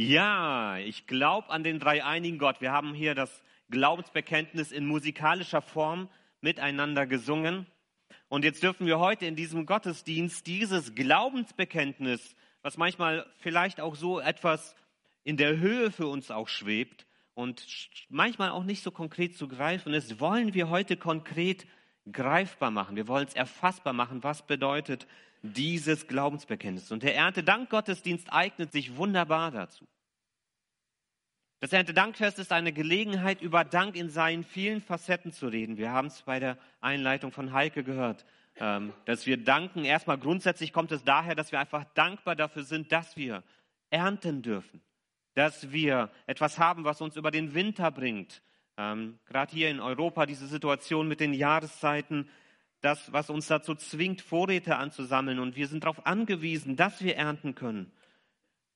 Ja, ich glaube an den dreieinigen Gott. Wir haben hier das Glaubensbekenntnis in musikalischer Form miteinander gesungen. Und jetzt dürfen wir heute in diesem Gottesdienst dieses Glaubensbekenntnis, was manchmal vielleicht auch so etwas in der Höhe für uns auch schwebt und manchmal auch nicht so konkret zu greifen ist, wollen wir heute konkret greifbar machen. Wir wollen es erfassbar machen. Was bedeutet dieses Glaubensbekenntnis? Und der Erntedankgottesdienst eignet sich wunderbar dazu. Das Erntedankfest ist eine Gelegenheit, über Dank in seinen vielen Facetten zu reden. Wir haben es bei der Einleitung von Heike gehört, ähm, dass wir danken. Erstmal grundsätzlich kommt es daher, dass wir einfach dankbar dafür sind, dass wir ernten dürfen, dass wir etwas haben, was uns über den Winter bringt. Ähm, Gerade hier in Europa diese Situation mit den Jahreszeiten, das, was uns dazu zwingt, Vorräte anzusammeln. Und wir sind darauf angewiesen, dass wir ernten können.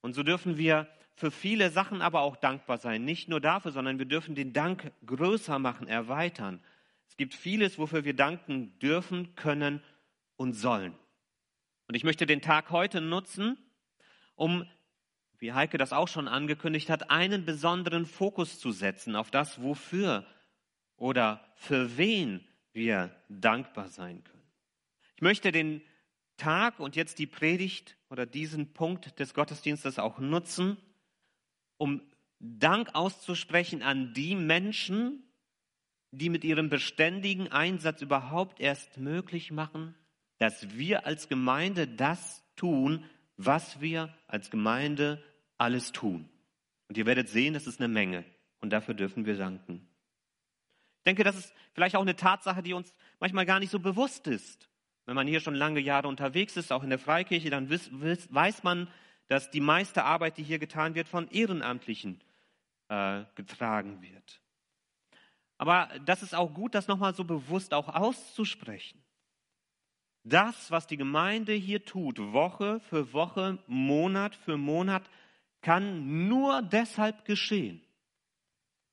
Und so dürfen wir für viele Sachen aber auch dankbar sein. Nicht nur dafür, sondern wir dürfen den Dank größer machen, erweitern. Es gibt vieles, wofür wir danken dürfen, können und sollen. Und ich möchte den Tag heute nutzen, um, wie Heike das auch schon angekündigt hat, einen besonderen Fokus zu setzen auf das, wofür oder für wen wir dankbar sein können. Ich möchte den Tag und jetzt die Predigt oder diesen Punkt des Gottesdienstes auch nutzen, um Dank auszusprechen an die Menschen, die mit ihrem beständigen Einsatz überhaupt erst möglich machen, dass wir als Gemeinde das tun, was wir als Gemeinde alles tun. Und ihr werdet sehen, das ist eine Menge. Und dafür dürfen wir danken. Ich denke, das ist vielleicht auch eine Tatsache, die uns manchmal gar nicht so bewusst ist. Wenn man hier schon lange Jahre unterwegs ist, auch in der Freikirche, dann weiß man, dass die meiste Arbeit, die hier getan wird, von Ehrenamtlichen äh, getragen wird. Aber das ist auch gut, das nochmal so bewusst auch auszusprechen. Das, was die Gemeinde hier tut, Woche für Woche, Monat für Monat, kann nur deshalb geschehen.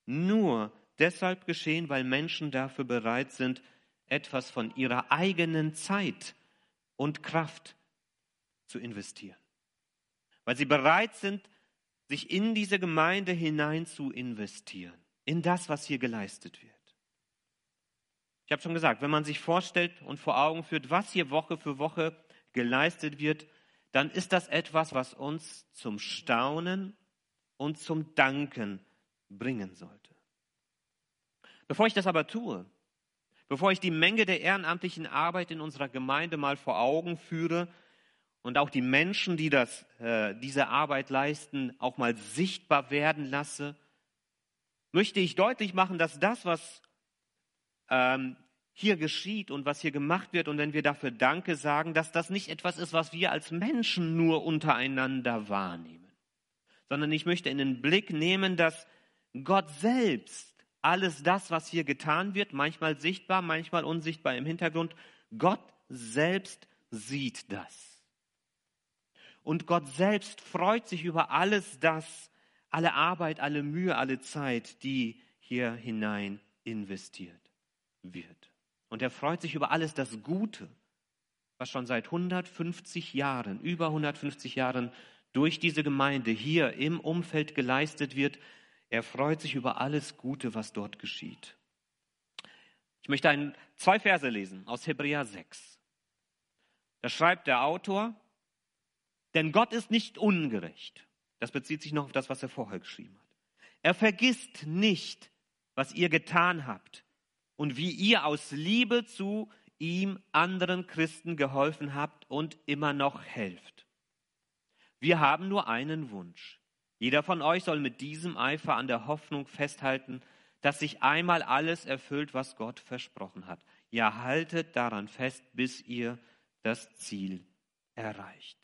Nur deshalb geschehen, weil Menschen dafür bereit sind, etwas von ihrer eigenen Zeit und Kraft zu investieren weil sie bereit sind, sich in diese Gemeinde hinein zu investieren, in das, was hier geleistet wird. Ich habe schon gesagt, wenn man sich vorstellt und vor Augen führt, was hier Woche für Woche geleistet wird, dann ist das etwas, was uns zum Staunen und zum Danken bringen sollte. Bevor ich das aber tue, bevor ich die Menge der ehrenamtlichen Arbeit in unserer Gemeinde mal vor Augen führe, und auch die Menschen, die das, äh, diese Arbeit leisten, auch mal sichtbar werden lasse, möchte ich deutlich machen, dass das, was ähm, hier geschieht und was hier gemacht wird und wenn wir dafür Danke sagen, dass das nicht etwas ist, was wir als Menschen nur untereinander wahrnehmen, sondern ich möchte in den Blick nehmen, dass Gott selbst alles das, was hier getan wird, manchmal sichtbar, manchmal unsichtbar im Hintergrund, Gott selbst sieht das. Und Gott selbst freut sich über alles das, alle Arbeit, alle Mühe, alle Zeit, die hier hinein investiert wird. Und er freut sich über alles das Gute, was schon seit 150 Jahren, über 150 Jahren durch diese Gemeinde hier im Umfeld geleistet wird. Er freut sich über alles Gute, was dort geschieht. Ich möchte ein, zwei Verse lesen aus Hebräer 6. Da schreibt der Autor, denn Gott ist nicht ungerecht. Das bezieht sich noch auf das, was er vorher geschrieben hat. Er vergisst nicht, was ihr getan habt und wie ihr aus Liebe zu ihm anderen Christen geholfen habt und immer noch helft. Wir haben nur einen Wunsch. Jeder von euch soll mit diesem Eifer an der Hoffnung festhalten, dass sich einmal alles erfüllt, was Gott versprochen hat. Ja, haltet daran fest, bis ihr das Ziel erreicht.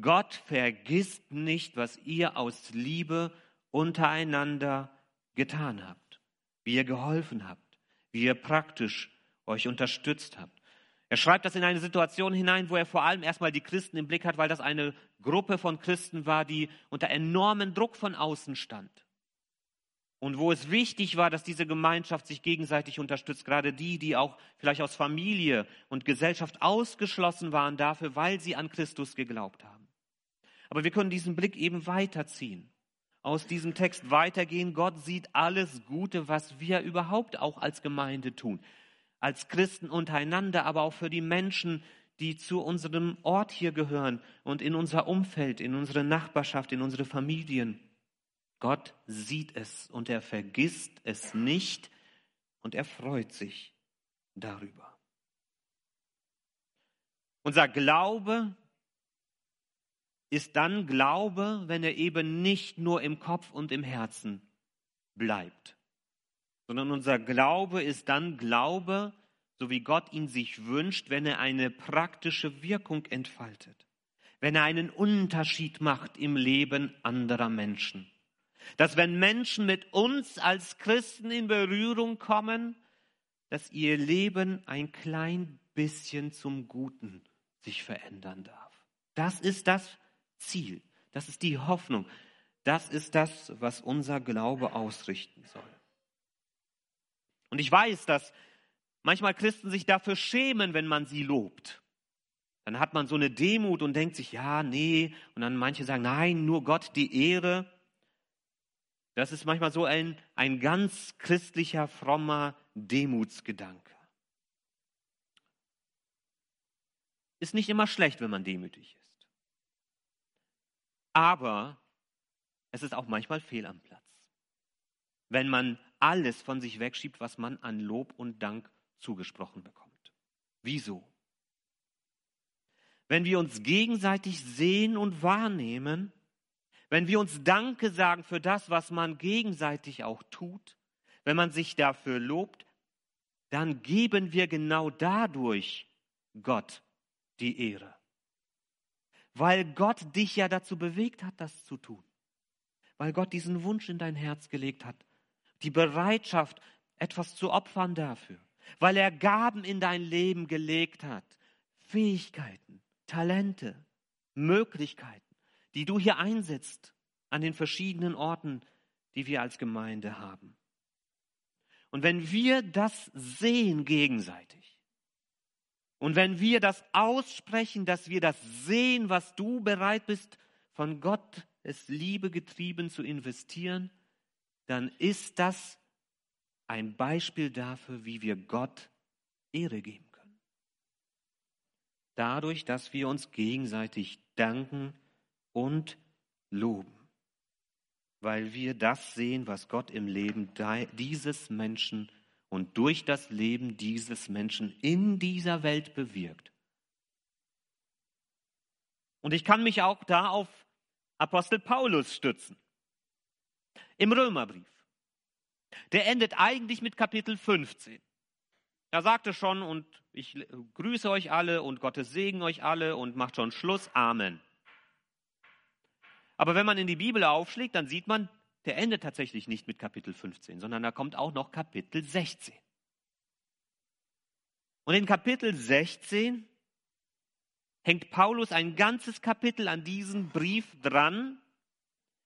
Gott vergisst nicht, was ihr aus Liebe untereinander getan habt, wie ihr geholfen habt, wie ihr praktisch euch unterstützt habt. Er schreibt das in eine Situation hinein, wo er vor allem erstmal die Christen im Blick hat, weil das eine Gruppe von Christen war, die unter enormen Druck von außen stand. Und wo es wichtig war, dass diese Gemeinschaft sich gegenseitig unterstützt, gerade die, die auch vielleicht aus Familie und Gesellschaft ausgeschlossen waren dafür, weil sie an Christus geglaubt haben. Aber wir können diesen Blick eben weiterziehen. Aus diesem Text weitergehen. Gott sieht alles Gute, was wir überhaupt auch als Gemeinde tun. Als Christen untereinander, aber auch für die Menschen, die zu unserem Ort hier gehören und in unser Umfeld, in unsere Nachbarschaft, in unsere Familien. Gott sieht es und er vergisst es nicht und er freut sich darüber. Unser Glaube ist dann Glaube, wenn er eben nicht nur im Kopf und im Herzen bleibt, sondern unser Glaube ist dann Glaube, so wie Gott ihn sich wünscht, wenn er eine praktische Wirkung entfaltet, wenn er einen Unterschied macht im Leben anderer Menschen. Dass wenn Menschen mit uns als Christen in Berührung kommen, dass ihr Leben ein klein bisschen zum Guten sich verändern darf. Das ist das Ziel, das ist die Hoffnung, das ist das, was unser Glaube ausrichten soll. Und ich weiß, dass manchmal Christen sich dafür schämen, wenn man sie lobt. Dann hat man so eine Demut und denkt sich, ja, nee. Und dann manche sagen, nein, nur Gott die Ehre. Das ist manchmal so ein, ein ganz christlicher, frommer Demutsgedanke. Ist nicht immer schlecht, wenn man demütig ist. Aber es ist auch manchmal fehl am Platz. Wenn man alles von sich wegschiebt, was man an Lob und Dank zugesprochen bekommt. Wieso? Wenn wir uns gegenseitig sehen und wahrnehmen, wenn wir uns Danke sagen für das, was man gegenseitig auch tut, wenn man sich dafür lobt, dann geben wir genau dadurch Gott die Ehre. Weil Gott dich ja dazu bewegt hat, das zu tun. Weil Gott diesen Wunsch in dein Herz gelegt hat. Die Bereitschaft, etwas zu opfern dafür. Weil er Gaben in dein Leben gelegt hat. Fähigkeiten, Talente, Möglichkeiten die du hier einsetzt an den verschiedenen Orten, die wir als Gemeinde haben. Und wenn wir das sehen gegenseitig und wenn wir das aussprechen, dass wir das sehen, was du bereit bist, von Gott es Liebe getrieben zu investieren, dann ist das ein Beispiel dafür, wie wir Gott Ehre geben können. Dadurch, dass wir uns gegenseitig danken und loben, weil wir das sehen, was Gott im Leben dieses Menschen und durch das Leben dieses Menschen in dieser Welt bewirkt. Und ich kann mich auch da auf Apostel Paulus stützen. Im Römerbrief. Der endet eigentlich mit Kapitel 15. Er sagte schon, und ich grüße euch alle und Gottes Segen euch alle und macht schon Schluss. Amen. Aber wenn man in die Bibel aufschlägt, dann sieht man, der endet tatsächlich nicht mit Kapitel 15, sondern da kommt auch noch Kapitel 16. Und in Kapitel 16 hängt Paulus ein ganzes Kapitel an diesen Brief dran,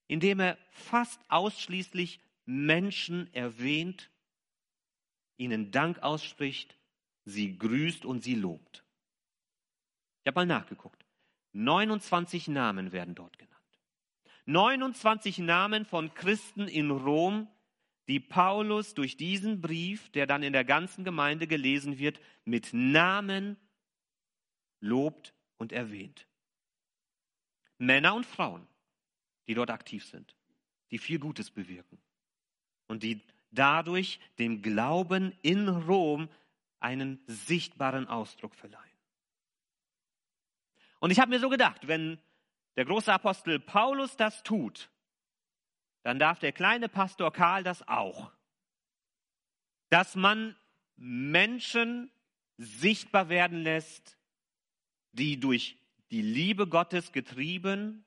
in dem er fast ausschließlich Menschen erwähnt, ihnen Dank ausspricht, sie grüßt und sie lobt. Ich habe mal nachgeguckt. 29 Namen werden dort genannt. 29 Namen von Christen in Rom, die Paulus durch diesen Brief, der dann in der ganzen Gemeinde gelesen wird, mit Namen lobt und erwähnt. Männer und Frauen, die dort aktiv sind, die viel Gutes bewirken und die dadurch dem Glauben in Rom einen sichtbaren Ausdruck verleihen. Und ich habe mir so gedacht, wenn der große Apostel Paulus das tut, dann darf der kleine Pastor Karl das auch. Dass man Menschen sichtbar werden lässt, die durch die Liebe Gottes getrieben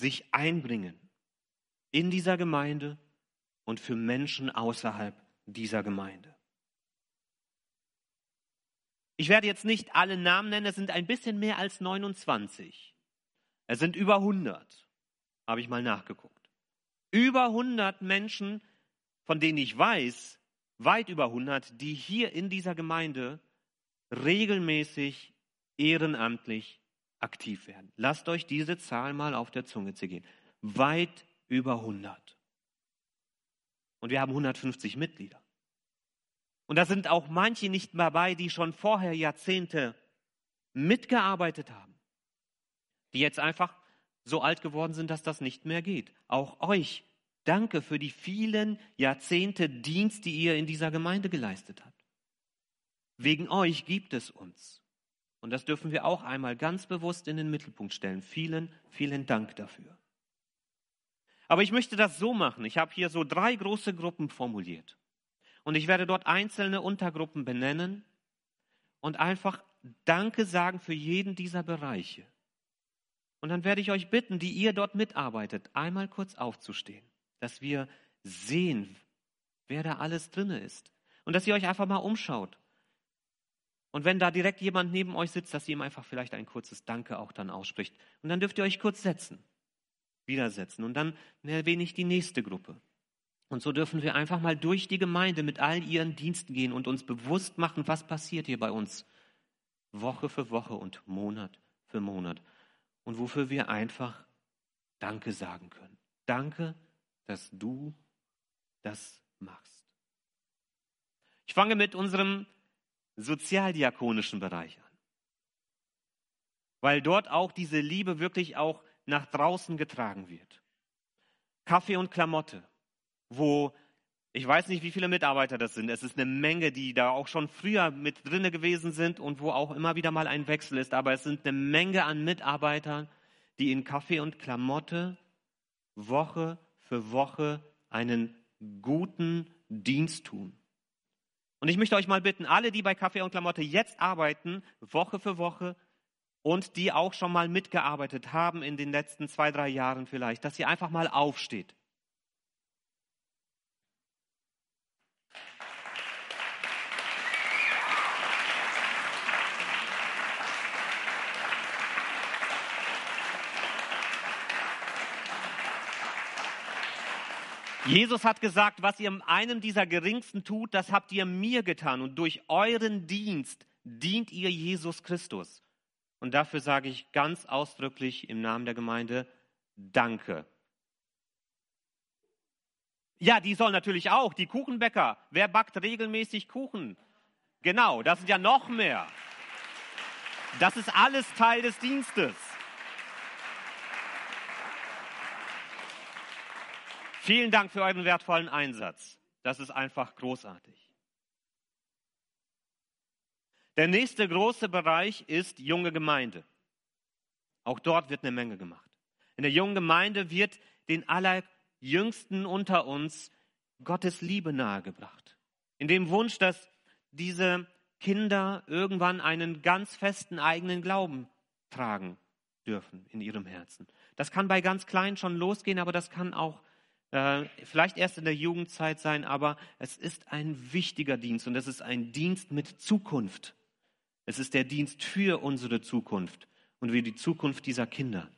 sich einbringen in dieser Gemeinde und für Menschen außerhalb dieser Gemeinde. Ich werde jetzt nicht alle Namen nennen, es sind ein bisschen mehr als 29. Es sind über 100, habe ich mal nachgeguckt. Über 100 Menschen, von denen ich weiß, weit über 100, die hier in dieser Gemeinde regelmäßig ehrenamtlich aktiv werden. Lasst euch diese Zahl mal auf der Zunge zergehen. Weit über 100. Und wir haben 150 Mitglieder. Und da sind auch manche nicht mehr bei, die schon vorher Jahrzehnte mitgearbeitet haben, die jetzt einfach so alt geworden sind, dass das nicht mehr geht. Auch euch danke für die vielen Jahrzehnte Dienst, die ihr in dieser Gemeinde geleistet habt. Wegen euch gibt es uns. Und das dürfen wir auch einmal ganz bewusst in den Mittelpunkt stellen. Vielen, vielen Dank dafür. Aber ich möchte das so machen. Ich habe hier so drei große Gruppen formuliert. Und ich werde dort einzelne Untergruppen benennen und einfach Danke sagen für jeden dieser Bereiche. Und dann werde ich euch bitten, die ihr dort mitarbeitet, einmal kurz aufzustehen, dass wir sehen, wer da alles drinne ist. Und dass ihr euch einfach mal umschaut. Und wenn da direkt jemand neben euch sitzt, dass ihr ihm einfach vielleicht ein kurzes Danke auch dann ausspricht. Und dann dürft ihr euch kurz setzen, widersetzen. Und dann erwähne ich die nächste Gruppe. Und so dürfen wir einfach mal durch die Gemeinde mit all ihren Diensten gehen und uns bewusst machen, was passiert hier bei uns. Woche für Woche und Monat für Monat. Und wofür wir einfach Danke sagen können. Danke, dass du das machst. Ich fange mit unserem sozialdiakonischen Bereich an. Weil dort auch diese Liebe wirklich auch nach draußen getragen wird. Kaffee und Klamotte wo ich weiß nicht, wie viele Mitarbeiter das sind. Es ist eine Menge, die da auch schon früher mit drinne gewesen sind und wo auch immer wieder mal ein Wechsel ist. Aber es sind eine Menge an Mitarbeitern, die in Kaffee und Klamotte Woche für Woche einen guten Dienst tun. Und ich möchte euch mal bitten, alle, die bei Kaffee und Klamotte jetzt arbeiten, Woche für Woche, und die auch schon mal mitgearbeitet haben in den letzten zwei, drei Jahren vielleicht, dass ihr einfach mal aufsteht. Jesus hat gesagt, was ihr einem dieser Geringsten tut, das habt ihr mir getan. Und durch euren Dienst dient ihr Jesus Christus. Und dafür sage ich ganz ausdrücklich im Namen der Gemeinde Danke. Ja, die sollen natürlich auch, die Kuchenbäcker. Wer backt regelmäßig Kuchen? Genau, das sind ja noch mehr. Das ist alles Teil des Dienstes. Vielen Dank für euren wertvollen Einsatz. Das ist einfach großartig. Der nächste große Bereich ist junge Gemeinde. Auch dort wird eine Menge gemacht. In der jungen Gemeinde wird den Allerjüngsten unter uns Gottes Liebe nahegebracht. In dem Wunsch, dass diese Kinder irgendwann einen ganz festen eigenen Glauben tragen dürfen in ihrem Herzen. Das kann bei ganz Kleinen schon losgehen, aber das kann auch äh, vielleicht erst in der Jugendzeit sein, aber es ist ein wichtiger Dienst und es ist ein Dienst mit Zukunft. Es ist der Dienst für unsere Zukunft und für die Zukunft dieser Kinder.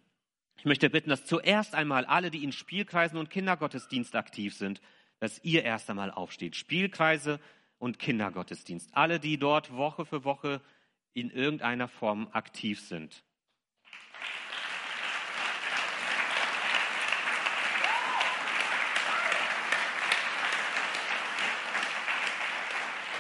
Ich möchte bitten, dass zuerst einmal alle, die in Spielkreisen und Kindergottesdienst aktiv sind, dass ihr erst einmal aufsteht. Spielkreise und Kindergottesdienst. Alle, die dort Woche für Woche in irgendeiner Form aktiv sind.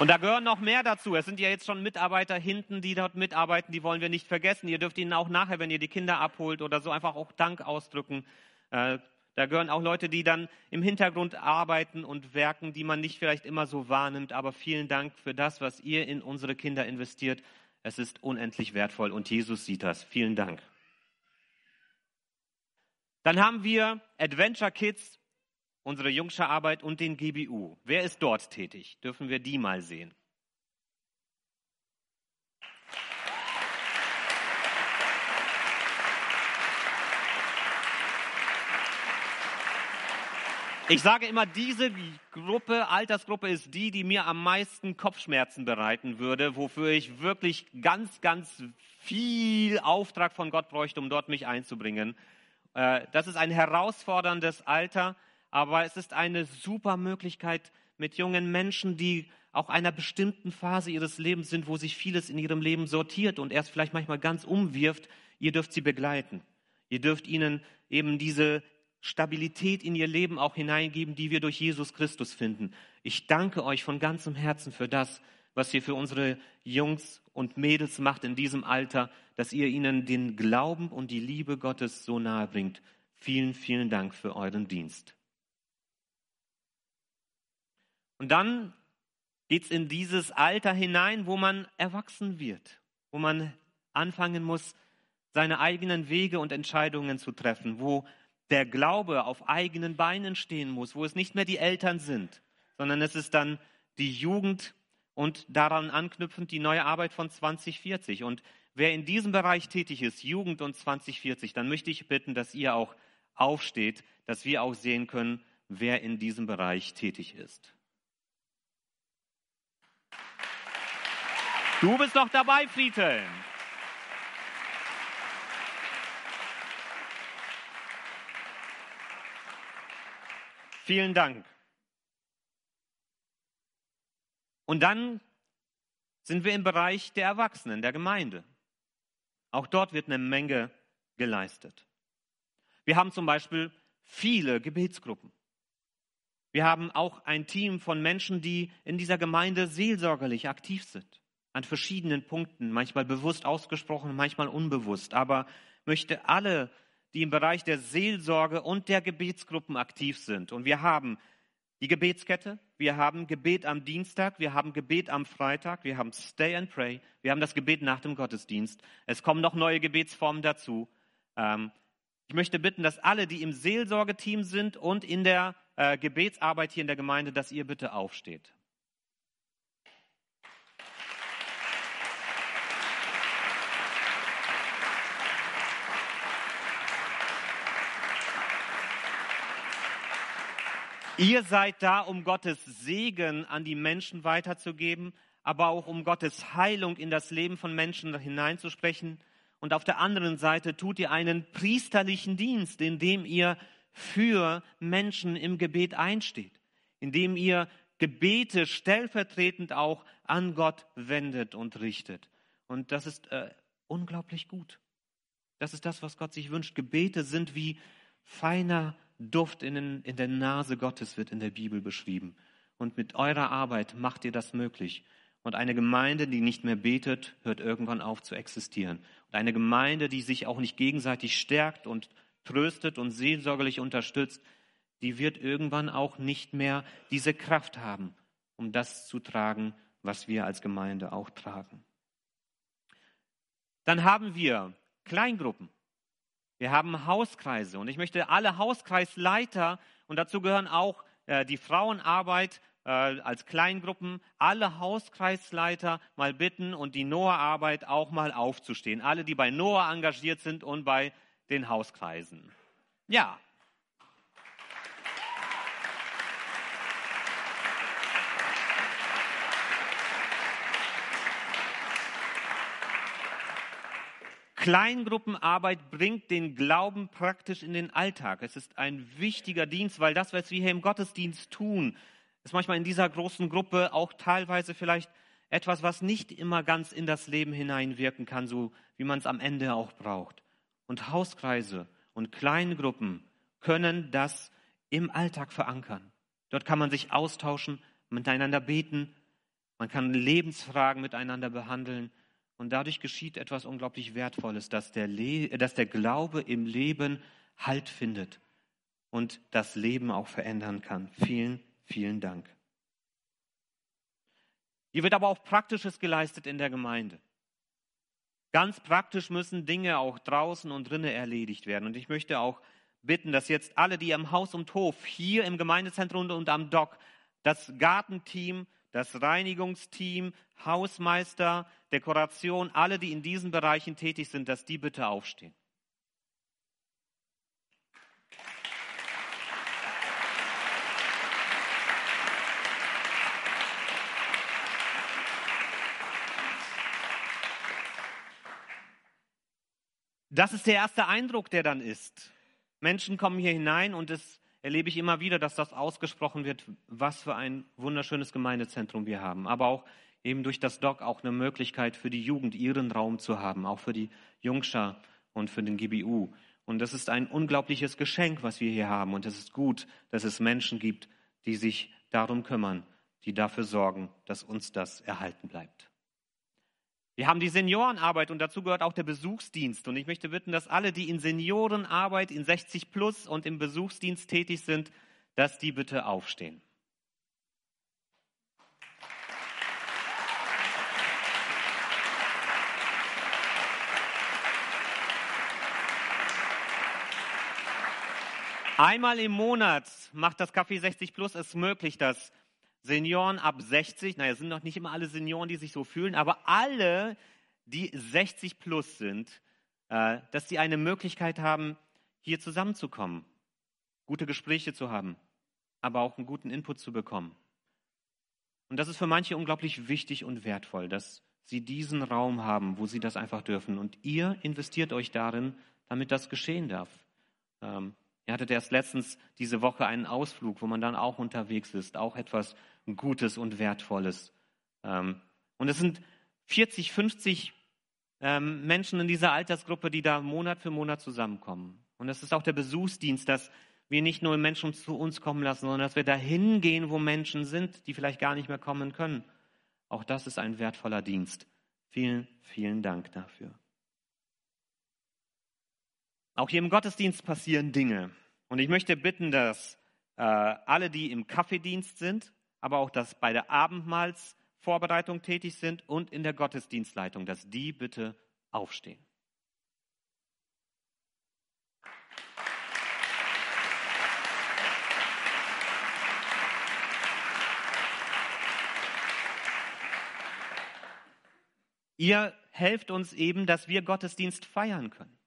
Und da gehören noch mehr dazu. Es sind ja jetzt schon Mitarbeiter hinten, die dort mitarbeiten, die wollen wir nicht vergessen. Ihr dürft ihnen auch nachher, wenn ihr die Kinder abholt oder so, einfach auch Dank ausdrücken. Äh, da gehören auch Leute, die dann im Hintergrund arbeiten und werken, die man nicht vielleicht immer so wahrnimmt. Aber vielen Dank für das, was ihr in unsere Kinder investiert. Es ist unendlich wertvoll und Jesus sieht das. Vielen Dank. Dann haben wir Adventure Kids unsere Jungsche Arbeit und den GBU. Wer ist dort tätig? Dürfen wir die mal sehen? Ich sage immer, diese Gruppe, Altersgruppe ist die, die mir am meisten Kopfschmerzen bereiten würde, wofür ich wirklich ganz, ganz viel Auftrag von Gott bräuchte, um dort mich einzubringen. Äh, das ist ein herausforderndes Alter, aber es ist eine super Möglichkeit mit jungen Menschen, die auch einer bestimmten Phase ihres Lebens sind, wo sich vieles in ihrem Leben sortiert und erst vielleicht manchmal ganz umwirft, ihr dürft sie begleiten. Ihr dürft ihnen eben diese Stabilität in ihr Leben auch hineingeben, die wir durch Jesus Christus finden. Ich danke euch von ganzem Herzen für das, was ihr für unsere Jungs und Mädels macht in diesem Alter, dass ihr ihnen den Glauben und die Liebe Gottes so nahe bringt. Vielen, vielen Dank für euren Dienst. Und dann geht es in dieses Alter hinein, wo man erwachsen wird, wo man anfangen muss, seine eigenen Wege und Entscheidungen zu treffen, wo der Glaube auf eigenen Beinen stehen muss, wo es nicht mehr die Eltern sind, sondern es ist dann die Jugend und daran anknüpfend die neue Arbeit von 2040. Und wer in diesem Bereich tätig ist, Jugend und 2040, dann möchte ich bitten, dass ihr auch aufsteht, dass wir auch sehen können, wer in diesem Bereich tätig ist. Du bist doch dabei, Friedhelm. Vielen Dank. Und dann sind wir im Bereich der Erwachsenen, der Gemeinde. Auch dort wird eine Menge geleistet. Wir haben zum Beispiel viele Gebetsgruppen. Wir haben auch ein Team von Menschen, die in dieser Gemeinde seelsorgerlich aktiv sind. An verschiedenen Punkten, manchmal bewusst ausgesprochen, manchmal unbewusst. Aber möchte alle die im Bereich der Seelsorge und der Gebetsgruppen aktiv sind. Und wir haben die Gebetskette, wir haben Gebet am Dienstag, wir haben Gebet am Freitag, wir haben Stay and Pray, wir haben das Gebet nach dem Gottesdienst. Es kommen noch neue Gebetsformen dazu. Ähm, ich möchte bitten, dass alle, die im Seelsorgeteam sind und in der äh, Gebetsarbeit hier in der Gemeinde, dass ihr bitte aufsteht. Ihr seid da, um Gottes Segen an die Menschen weiterzugeben, aber auch um Gottes Heilung in das Leben von Menschen hineinzusprechen. Und auf der anderen Seite tut ihr einen priesterlichen Dienst, indem ihr für Menschen im Gebet einsteht, indem ihr Gebete stellvertretend auch an Gott wendet und richtet. Und das ist äh, unglaublich gut. Das ist das, was Gott sich wünscht. Gebete sind wie feiner Duft in, den, in der Nase Gottes wird in der Bibel beschrieben. Und mit eurer Arbeit macht ihr das möglich. Und eine Gemeinde, die nicht mehr betet, hört irgendwann auf zu existieren. Und eine Gemeinde, die sich auch nicht gegenseitig stärkt und tröstet und seelsorgerlich unterstützt, die wird irgendwann auch nicht mehr diese Kraft haben, um das zu tragen, was wir als Gemeinde auch tragen. Dann haben wir Kleingruppen. Wir haben Hauskreise und ich möchte alle Hauskreisleiter und dazu gehören auch äh, die Frauenarbeit äh, als Kleingruppen, alle Hauskreisleiter mal bitten und die Noah-Arbeit auch mal aufzustehen. Alle, die bei Noah engagiert sind und bei den Hauskreisen. Ja, Kleingruppenarbeit bringt den Glauben praktisch in den Alltag. Es ist ein wichtiger Dienst, weil das, was wir hier im Gottesdienst tun, ist manchmal in dieser großen Gruppe auch teilweise vielleicht etwas, was nicht immer ganz in das Leben hineinwirken kann, so wie man es am Ende auch braucht. Und Hauskreise und Kleingruppen können das im Alltag verankern. Dort kann man sich austauschen, miteinander beten, man kann Lebensfragen miteinander behandeln und dadurch geschieht etwas unglaublich Wertvolles, dass der, Le dass der Glaube im Leben Halt findet und das Leben auch verändern kann. Vielen, vielen Dank. Hier wird aber auch Praktisches geleistet in der Gemeinde. Ganz praktisch müssen Dinge auch draußen und drinnen erledigt werden. Und ich möchte auch bitten, dass jetzt alle, die am Haus und Hof, hier im Gemeindezentrum und am Dock, das Gartenteam, das Reinigungsteam, Hausmeister, Dekoration, alle, die in diesen Bereichen tätig sind, dass die bitte aufstehen. Das ist der erste Eindruck, der dann ist. Menschen kommen hier hinein und es erlebe ich immer wieder, dass das ausgesprochen wird, was für ein wunderschönes Gemeindezentrum wir haben. Aber auch eben durch das Doc auch eine Möglichkeit für die Jugend, ihren Raum zu haben, auch für die Jungschar und für den GBU. Und das ist ein unglaubliches Geschenk, was wir hier haben. Und es ist gut, dass es Menschen gibt, die sich darum kümmern, die dafür sorgen, dass uns das erhalten bleibt. Wir haben die Seniorenarbeit und dazu gehört auch der Besuchsdienst. Und ich möchte bitten, dass alle, die in Seniorenarbeit, in 60 plus und im Besuchsdienst tätig sind, dass die bitte aufstehen. Einmal im Monat macht das Café 60 Plus es möglich, dass Senioren ab 60, naja, sind noch nicht immer alle Senioren, die sich so fühlen, aber alle, die 60 plus sind, äh, dass sie eine Möglichkeit haben, hier zusammenzukommen, gute Gespräche zu haben, aber auch einen guten Input zu bekommen. Und das ist für manche unglaublich wichtig und wertvoll, dass sie diesen Raum haben, wo sie das einfach dürfen. Und ihr investiert euch darin, damit das geschehen darf. Ähm, Ihr hattet erst letztens diese Woche einen Ausflug, wo man dann auch unterwegs ist, auch etwas Gutes und Wertvolles. Ähm, und es sind 40, 50 ähm, Menschen in dieser Altersgruppe, die da Monat für Monat zusammenkommen. Und es ist auch der Besuchsdienst, dass wir nicht nur Menschen zu uns kommen lassen, sondern dass wir dahin gehen, wo Menschen sind, die vielleicht gar nicht mehr kommen können. Auch das ist ein wertvoller Dienst. Vielen, vielen Dank dafür. Auch hier im Gottesdienst passieren Dinge. Und ich möchte bitten, dass äh, alle, die im Kaffeedienst sind, aber auch dass bei der Abendmahlsvorbereitung tätig sind und in der Gottesdienstleitung, dass die bitte aufstehen. Ihr helft uns eben, dass wir Gottesdienst feiern können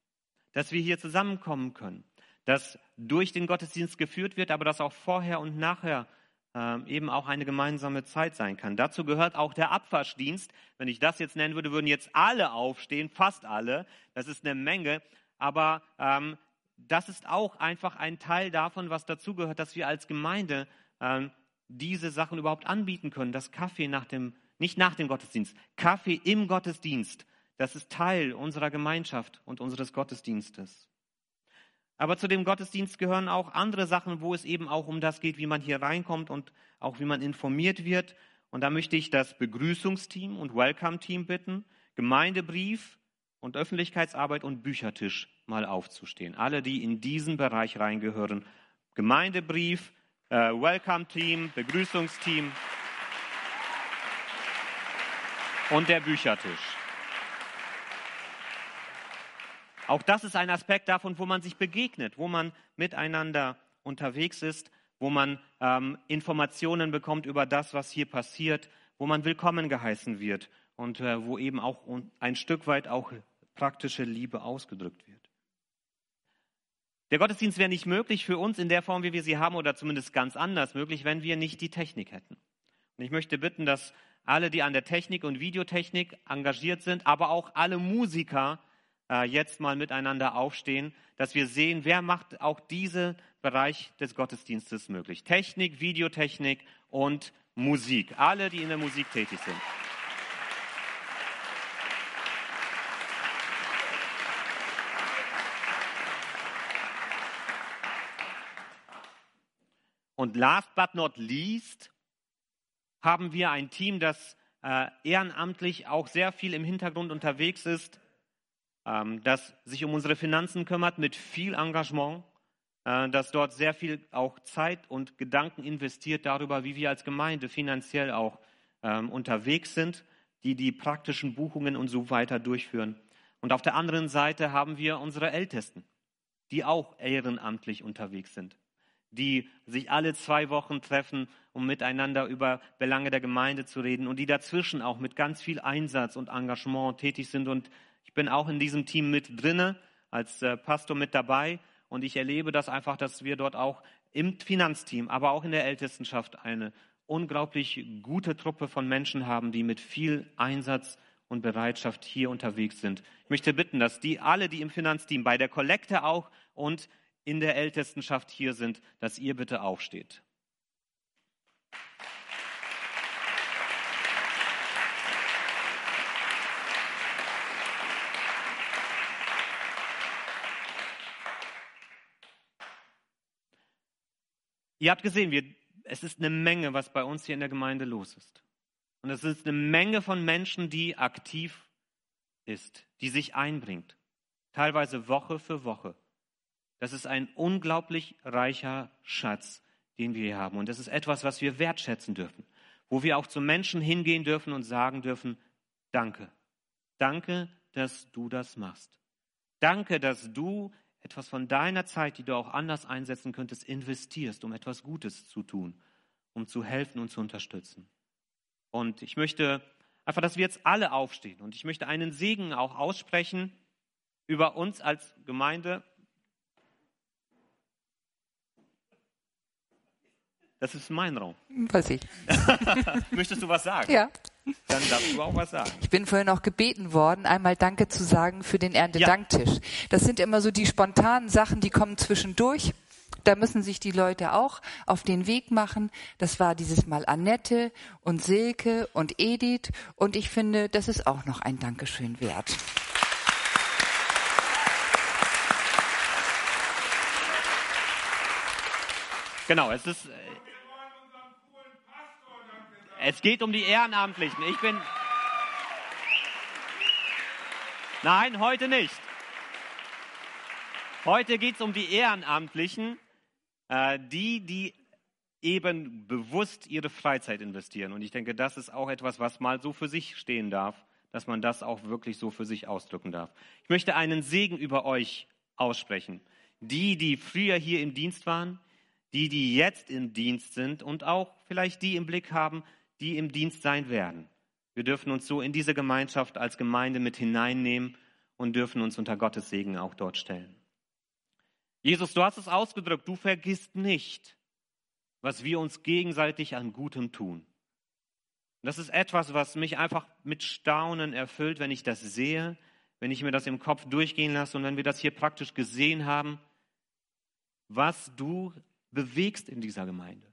dass wir hier zusammenkommen können, dass durch den Gottesdienst geführt wird, aber dass auch vorher und nachher äh, eben auch eine gemeinsame Zeit sein kann. Dazu gehört auch der Abwaschdienst. Wenn ich das jetzt nennen würde, würden jetzt alle aufstehen, fast alle. Das ist eine Menge. Aber ähm, das ist auch einfach ein Teil davon, was dazugehört, dass wir als Gemeinde ähm, diese Sachen überhaupt anbieten können. Das Kaffee nach dem, nicht nach dem Gottesdienst, Kaffee im Gottesdienst das ist Teil unserer Gemeinschaft und unseres Gottesdienstes. Aber zu dem Gottesdienst gehören auch andere Sachen, wo es eben auch um das geht, wie man hier reinkommt und auch wie man informiert wird. Und da möchte ich das Begrüßungsteam und Welcome-Team bitten, Gemeindebrief und Öffentlichkeitsarbeit und Büchertisch mal aufzustehen. Alle, die in diesen Bereich reingehören. Gemeindebrief, äh, Welcome-Team, Begrüßungsteam und der Büchertisch. Auch das ist ein Aspekt davon, wo man sich begegnet, wo man miteinander unterwegs ist, wo man ähm, Informationen bekommt über das, was hier passiert, wo man willkommen geheißen wird und äh, wo eben auch ein Stück weit auch praktische Liebe ausgedrückt wird. Der Gottesdienst wäre nicht möglich für uns in der Form, wie wir sie haben, oder zumindest ganz anders möglich, wenn wir nicht die Technik hätten. Und ich möchte bitten, dass alle, die an der Technik und Videotechnik engagiert sind, aber auch alle Musiker, äh, jetzt mal miteinander aufstehen, dass wir sehen, wer macht auch diesen Bereich des Gottesdienstes möglich. Technik, Videotechnik und Musik. Alle, die in der Musik tätig sind. Und last but not least haben wir ein Team, das äh, ehrenamtlich auch sehr viel im Hintergrund unterwegs ist das sich um unsere Finanzen kümmert mit viel Engagement, äh, das dort sehr viel auch Zeit und Gedanken investiert darüber, wie wir als Gemeinde finanziell auch ähm, unterwegs sind, die die praktischen Buchungen und so weiter durchführen. Und auf der anderen Seite haben wir unsere Ältesten, die auch ehrenamtlich unterwegs sind, die sich alle zwei Wochen treffen, um miteinander über Belange der Gemeinde zu reden und die dazwischen auch mit ganz viel Einsatz und Engagement tätig sind und ich bin auch in diesem Team mit drinne, als äh, Pastor mit dabei und ich erlebe das einfach, dass wir dort auch im Finanzteam, aber auch in der Ältestenschaft eine unglaublich gute Truppe von Menschen haben, die mit viel Einsatz und Bereitschaft hier unterwegs sind. Ich möchte bitten, dass die alle, die im Finanzteam, bei der Kollekte auch und in der Ältestenschaft hier sind, dass ihr bitte aufsteht. Ihr habt gesehen, wir, es ist eine Menge, was bei uns hier in der Gemeinde los ist. Und es ist eine Menge von Menschen, die aktiv ist, die sich einbringt. Teilweise Woche für Woche. Das ist ein unglaublich reicher Schatz, den wir hier haben. Und das ist etwas, was wir wertschätzen dürfen. Wo wir auch zu Menschen hingehen dürfen und sagen dürfen, danke. Danke, dass du das machst. Danke, dass du etwas von deiner Zeit, die du auch anders einsetzen könntest, investierst, um etwas Gutes zu tun, um zu helfen und zu unterstützen. Und ich möchte einfach, dass wir jetzt alle aufstehen. Und ich möchte einen Segen auch aussprechen über uns als Gemeinde. Das ist mein Raum. Weiß ich. Möchtest du was sagen? Ja. Dann darfst du auch was sagen. Ich bin vorhin auch gebeten worden, einmal Danke zu sagen für den Erntedanktisch. Das sind immer so die spontanen Sachen, die kommen zwischendurch. Da müssen sich die Leute auch auf den Weg machen. Das war dieses Mal Annette und Silke und Edith. Und ich finde, das ist auch noch ein Dankeschön wert. Genau, es ist. Es geht um die Ehrenamtlichen. Ich bin. Nein, heute nicht. Heute geht es um die Ehrenamtlichen, äh, die, die eben bewusst ihre Freizeit investieren. Und ich denke, das ist auch etwas, was mal so für sich stehen darf, dass man das auch wirklich so für sich ausdrücken darf. Ich möchte einen Segen über euch aussprechen. Die, die früher hier im Dienst waren, die, die jetzt im Dienst sind und auch vielleicht die im Blick haben, die im Dienst sein werden. Wir dürfen uns so in diese Gemeinschaft als Gemeinde mit hineinnehmen und dürfen uns unter Gottes Segen auch dort stellen. Jesus, du hast es ausgedrückt, du vergisst nicht, was wir uns gegenseitig an Gutem tun. Das ist etwas, was mich einfach mit Staunen erfüllt, wenn ich das sehe, wenn ich mir das im Kopf durchgehen lasse und wenn wir das hier praktisch gesehen haben, was du bewegst in dieser Gemeinde.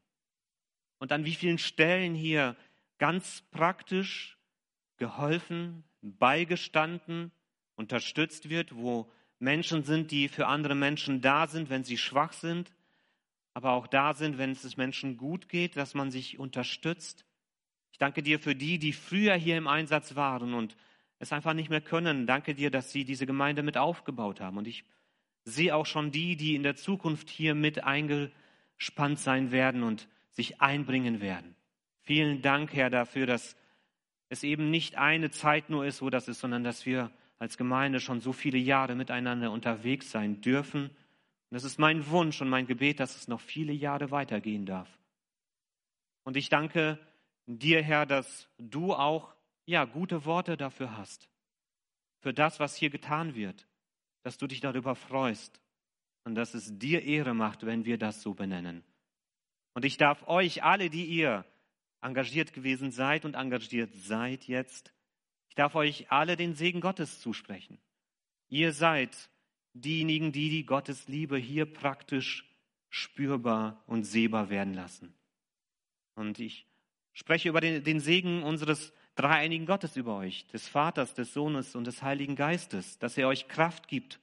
Und an wie vielen Stellen hier ganz praktisch geholfen, beigestanden, unterstützt wird, wo Menschen sind, die für andere Menschen da sind, wenn sie schwach sind, aber auch da sind, wenn es Menschen gut geht, dass man sich unterstützt. Ich danke dir für die, die früher hier im Einsatz waren und es einfach nicht mehr können. Danke dir, dass sie diese Gemeinde mit aufgebaut haben. Und ich sehe auch schon die, die in der Zukunft hier mit eingespannt sein werden und sich einbringen werden. Vielen Dank, Herr, dafür, dass es eben nicht eine Zeit nur ist, wo das ist, sondern dass wir als Gemeinde schon so viele Jahre miteinander unterwegs sein dürfen. Und das ist mein Wunsch und mein Gebet, dass es noch viele Jahre weitergehen darf. Und ich danke dir, Herr, dass du auch ja gute Worte dafür hast, für das, was hier getan wird, dass du dich darüber freust und dass es dir Ehre macht, wenn wir das so benennen. Und ich darf euch alle, die ihr engagiert gewesen seid und engagiert seid jetzt, ich darf euch alle den Segen Gottes zusprechen. Ihr seid diejenigen, die die Gottes Liebe hier praktisch spürbar und sehbar werden lassen. Und ich spreche über den, den Segen unseres dreieinigen Gottes über euch, des Vaters, des Sohnes und des Heiligen Geistes, dass er euch Kraft gibt,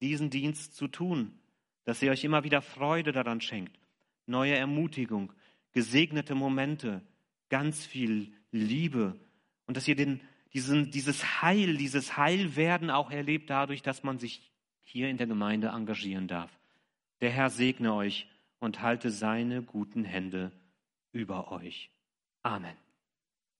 diesen Dienst zu tun, dass er euch immer wieder Freude daran schenkt, neue Ermutigung, gesegnete Momente, ganz viel Liebe und dass ihr den diesen, dieses Heil, dieses Heilwerden auch erlebt dadurch, dass man sich hier in der Gemeinde engagieren darf. Der Herr segne euch und halte seine guten Hände über euch. Amen.